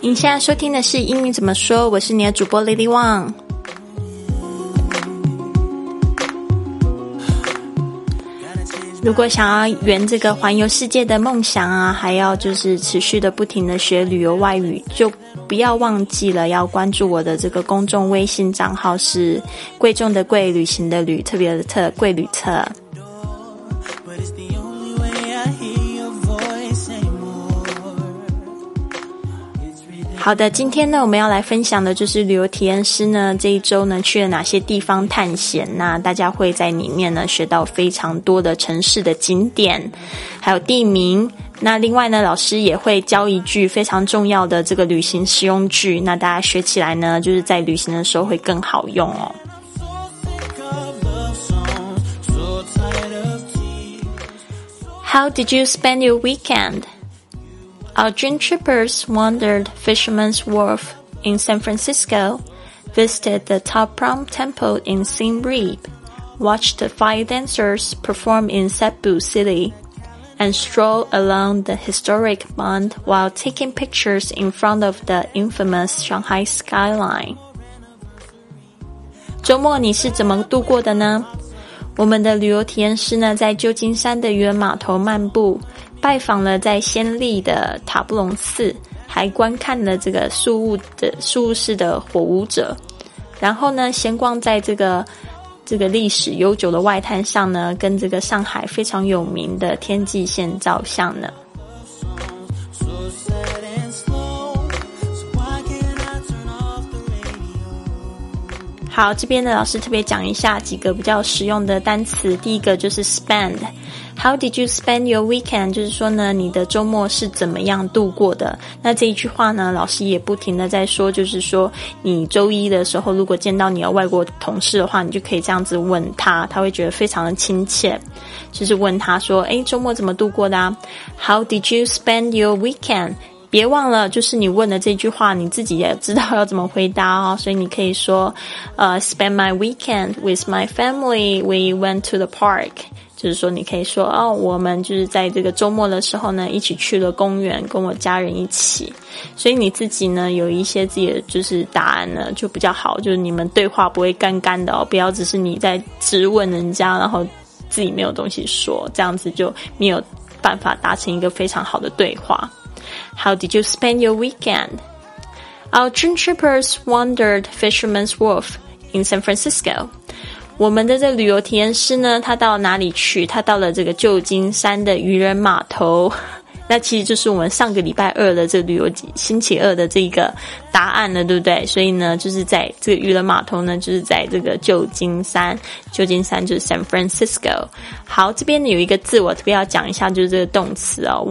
你现在收听的是英语怎么说？我是你的主播 Lily Wang。如果想要圆这个环游世界的梦想啊，还要就是持续的不停的学旅游外语，就不要忘记了要关注我的这个公众微信账号是贵重的贵旅行的旅特别的特贵旅特。好的，今天呢，我们要来分享的就是旅游体验师呢这一周呢去了哪些地方探险。那大家会在里面呢学到非常多的城市的景点，还有地名。那另外呢，老师也会教一句非常重要的这个旅行实用句。那大家学起来呢，就是在旅行的时候会更好用哦。How did you spend your weekend? Our dream trippers wandered Fisherman's Wharf in San Francisco, visited the Top Prom Temple in Siem Reap, watched the fire dancers perform in Cebu City, and strolled along the historic Bund while taking pictures in front of the infamous Shanghai skyline. 周末你是怎么度过的呢？我们的旅游体验师呢，在旧金山的渔人码头漫步， 拜访了在暹粒的塔布隆寺，还观看了这个树屋的树屋式的火舞者，然后呢，闲逛在这个这个历史悠久的外滩上呢，跟这个上海非常有名的天际线照相呢。好，这边的老师特别讲一下几个比较实用的单词。第一个就是 spend。How did you spend your weekend？就是说呢，你的周末是怎么样度过的？那这一句话呢，老师也不停的在说，就是说你周一的时候，如果见到你的外国同事的话，你就可以这样子问他，他会觉得非常的亲切。就是问他说，诶，周末怎么度过的啊？How did you spend your weekend？别忘了，就是你问的这句话，你自己也知道要怎么回答哦。所以你可以说，呃，spend my weekend with my family. We went to the park. 就是说，你可以说，哦，我们就是在这个周末的时候呢，一起去了公园，跟我家人一起。所以你自己呢，有一些自己的就是答案呢，就比较好，就是你们对话不会干干的哦。不要只是你在质问人家，然后自己没有东西说，这样子就没有办法达成一个非常好的对话。How did you spend your weekend? Our dream trippers wandered Fisherman's Wharf in San Francisco. 我们的这旅游体验师呢，他到哪里去？他到了这个旧金山的渔人码头。那其实就是我们上个礼拜二的这个旅游星期二的这个答案了，对不对？所以呢，就是在这个渔人码头呢，就是在这个旧金山。旧金山就是 San Francisco。好，这边呢有一个字我特别要讲一下，就是这个动词哦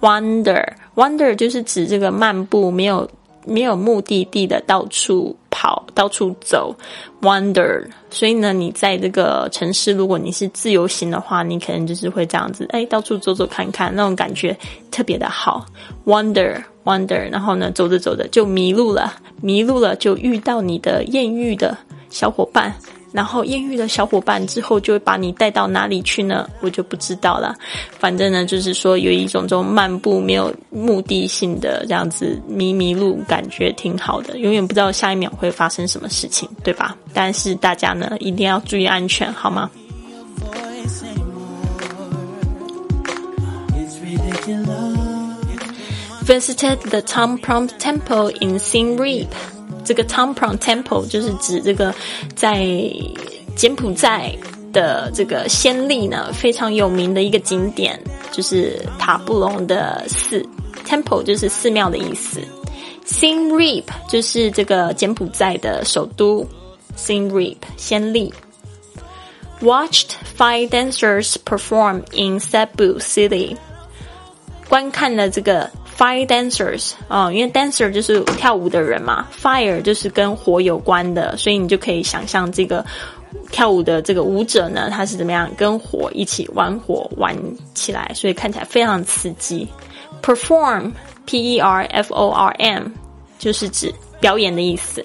wander，wander 就是指这个漫步，没有没有目的地的到处。跑到处走，wander。所以呢，你在这个城市，如果你是自由行的话，你可能就是会这样子，哎，到处走走看看，那种感觉特别的好。wander，wander，然后呢，走着走着就迷路了，迷路了就遇到你的艳遇的小伙伴。然后艳遇的小伙伴之后就会把你带到哪里去呢？我就不知道了。反正呢，就是说有一种这种漫步没有目的性的这样子迷迷路，感觉挺好的。永远不知道下一秒会发生什么事情，对吧？但是大家呢一定要注意安全，好吗？Visited the Tom Prompt Temple in Sing Reap. 这个 Tom Prom Temple 就是指这个在柬埔寨的这个先例呢非常有名的一个景点，就是塔布隆的寺。Temple 就是寺庙的意思。Siem Reap 就是这个柬埔寨的首都。Siem Reap 先例。Watched five dancers perform in Cebu City。观看了这个。Fire dancers 啊，因为 dancer 就是跳舞的人嘛，fire 就是跟火有关的，所以你就可以想象这个跳舞的这个舞者呢，他是怎么样跟火一起玩火玩起来，所以看起来非常刺激。Perform，P E R F O R M，就是指表演的意思。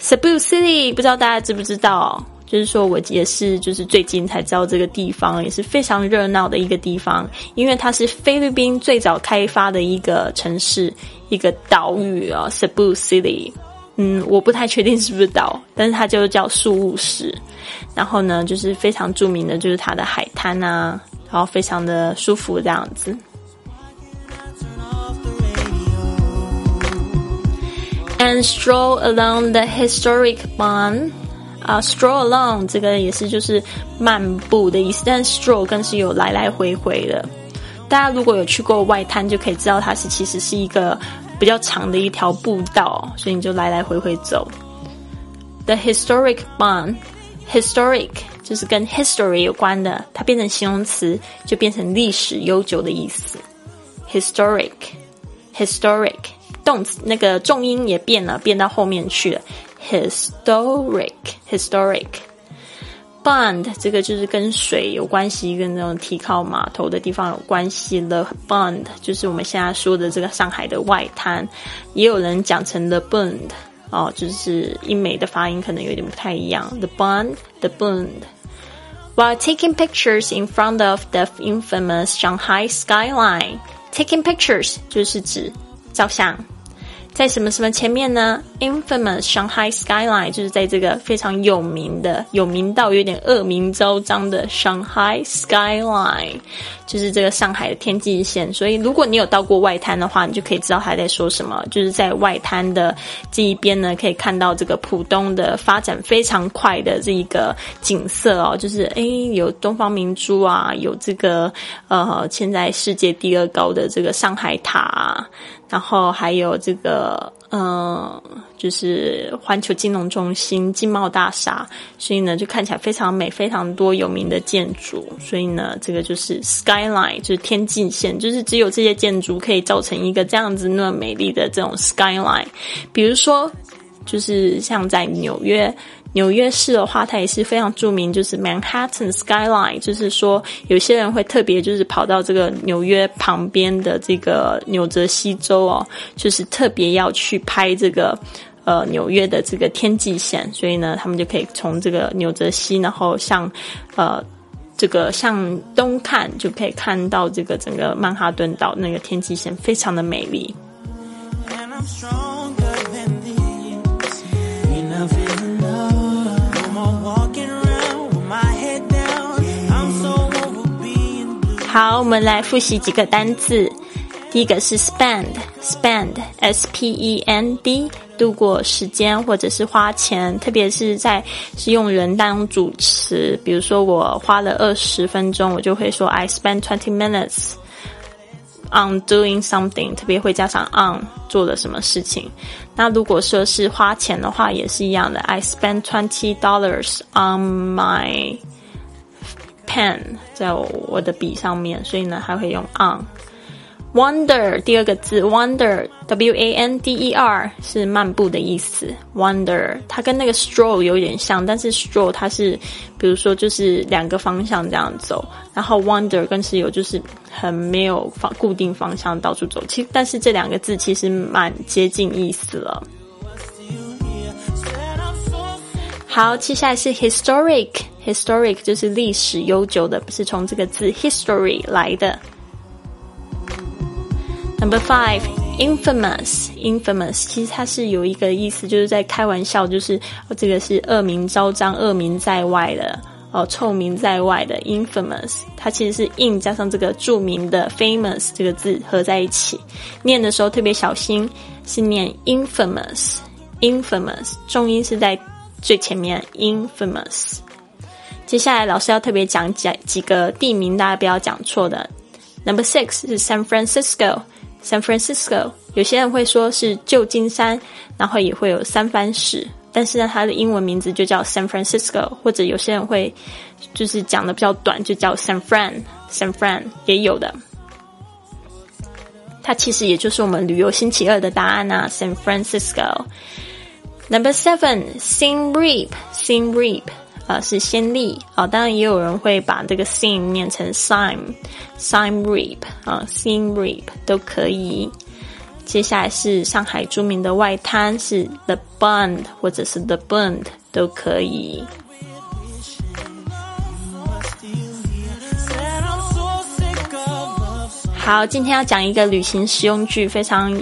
Cebu City 不知道大家知不知道？就是说我也是就是最近才知道这个地方，也是非常热闹的一个地方，因为它是菲律宾最早开发的一个城市，一个岛屿啊，Cebu City。嗯，我不太确定是不是岛，但是它就叫宿务市。然后呢，就是非常著名的就是它的海滩啊，然后非常的舒服这样子。And stroll along the historic bond，啊，stroll along 这个也是就是漫步的意思，但 stroll 更是有来来回回的。大家如果有去过外滩，就可以知道它是其实是一个。比较长的一条步道，所以你就来来回回走。The historic bond，historic 就是跟 history 有关的，它变成形容词就变成历史悠久的意思。historic，historic 动词那个重音也变了，变到后面去了。historic，historic。Bond 这个就是跟水有关系，跟那种提靠码头的地方有关系的。Bond 就是我们现在说的这个上海的外滩，也有人讲成 The Bund 哦，就是英美的发音可能有点不太一样。The Bund，The Bund。While taking pictures in front of the infamous Shanghai skyline，taking pictures 就是指照相。 在什么什么前面呢？Infamous Shanghai skyline 就是在这个非常有名的、有名到有点恶名昭彰的 Shanghai skyline，就是这个上海的天际线。所以，如果你有到过外滩的话，你就可以知道他在说什么。就是在外滩的这一边呢，可以看到这个浦东的发展非常快的这一个景色哦。就是诶，有东方明珠啊，有这个呃，现在世界第二高的这个上海塔。然后还有这个，嗯，就是环球金融中心、金茂大厦，所以呢，就看起来非常美，非常多有名的建筑。所以呢，这个就是 skyline，就是天际线，就是只有这些建筑可以造成一个这样子那么美丽的这种 skyline。比如说，就是像在纽约。纽约市的话，它也是非常著名，就是 Manhattan skyline，就是说有些人会特别就是跑到这个纽约旁边的这个纽泽西州哦，就是特别要去拍这个呃纽约的这个天际线，所以呢，他们就可以从这个纽泽西，然后向呃这个向东看，就可以看到这个整个曼哈顿岛那个天际线，非常的美丽。好，我们来复习几个单字。第一个是 spend，spend，s p e n d，度过时间或者是花钱，特别是在是用人当主词。比如说，我花了二十分钟，我就会说 I spend twenty minutes on doing something，特别会加上 on 做了什么事情。那如果说是花钱的话，也是一样的，I spend twenty dollars on my pen 在我的笔上面，所以呢还会用 on。Wander 第二个字，wander，w a n d e r 是漫步的意思。Wander 它跟那个 stroll 有点像，但是 stroll 它是比如说就是两个方向这样走，然后 wander 更是有就是很没有方固定方向到处走。其实但是这两个字其实蛮接近意思了。好，接下来是 historic historic 就是历史悠久的不是从这个字 history 来的。Number five infamous. Infamous 其实它是有一个意思就是在开玩笑就是这个是恶名昭彰恶名在外的哦臭名在外的。Infamous 它其实是 in 加上这个著名的 famous 这个字合在一起。念的时候特别小心是念 infamous infamous 重音是在最前面 infamous 接下来老师要特别讲几几个地名，大家不要讲错的。Number six 是 San Francisco，San Francisco。有些人会说是旧金山，然后也会有三藩市，但是呢，它的英文名字就叫 San Francisco，或者有些人会就是讲的比较短，就叫 San Fran，San Fran 也有的。它其实也就是我们旅游星期二的答案呐，San Francisco。Number seven, Siem Reap, 是先例啊，当然也有人会把这个 Siem 念成 Siem, Siem Reap 啊，Siem Reap 都可以。接下来是上海著名的外滩，是 The Bund 或者是 The Bund 都可以。好，今天要讲一个旅行实用句，非常。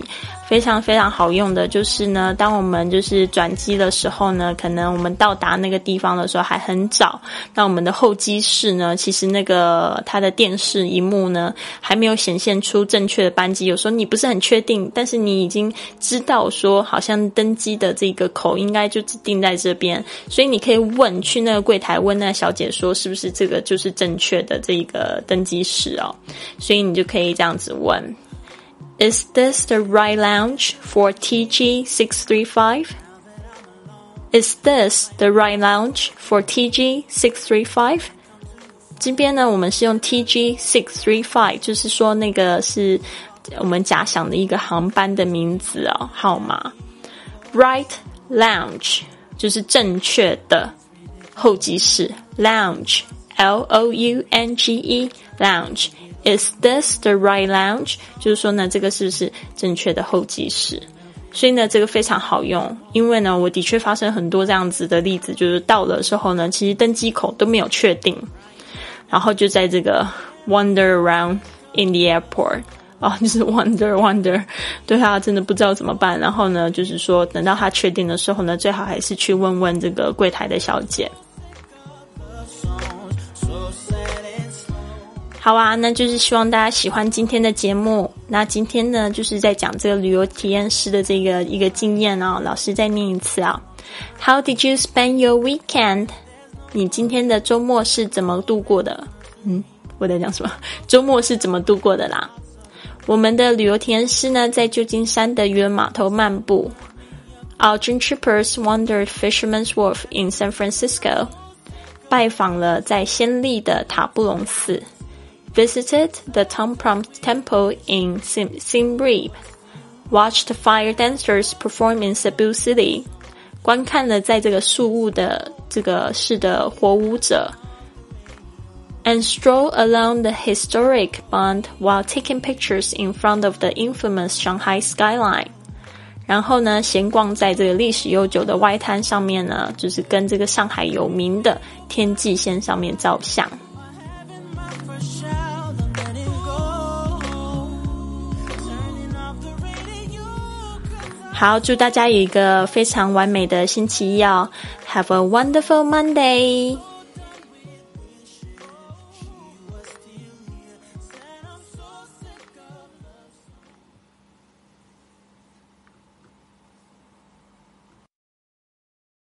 非常非常好用的，就是呢，当我们就是转机的时候呢，可能我们到达那个地方的时候还很早，那我们的候机室呢，其实那个它的电视荧幕呢，还没有显现出正确的班机，有时候你不是很确定，但是你已经知道说，好像登机的这个口应该就定在这边，所以你可以问去那个柜台问那小姐说，是不是这个就是正确的这个登机室哦，所以你就可以这样子问。Is this the right lounge for TG 635? Is this the right lounge for TG 635? 这边呢，我们是用 TG 635，就是说那个是我们假想的一个航班的名字哦，号码。Right lounge 就是正确的候机室，lounge，L O U N G E，lounge。 Is this the right lounge？就是说呢，这个是不是正确的候机室？所以呢，这个非常好用，因为呢，我的确发生很多这样子的例子，就是到了时候呢，其实登机口都没有确定，然后就在这个 wander around in the airport，哦，就是 wonder wonder，对他真的不知道怎么办。然后呢，就是说等到他确定的时候呢，最好还是去问问这个柜台的小姐。好啊，那就是希望大家喜欢今天的节目。那今天呢，就是在讲这个旅游体验师的这个一个经验哦。老师再念一次啊，How did you spend your weekend？你今天的周末是怎么度过的？嗯，我在讲什么？周末是怎么度过的啦？我们的旅游体验师呢，在旧金山的渔人码头漫步。Our dream trippers wandered Fisherman's Wharf in San Francisco，拜访了在暹粒的塔布隆寺。visited the Tampram Temple in Siem Reap, watched fire dancers perform in Cebu City，观看了在这个树屋的这个市的火舞者，and stroll along the historic Bund while taking pictures in front of the infamous Shanghai skyline。然后呢，闲逛在这个历史悠久的外滩上面呢，就是跟这个上海有名的天际线上面照相。 好，祝大家有一个非常完美的星期一哦！Have a wonderful Monday。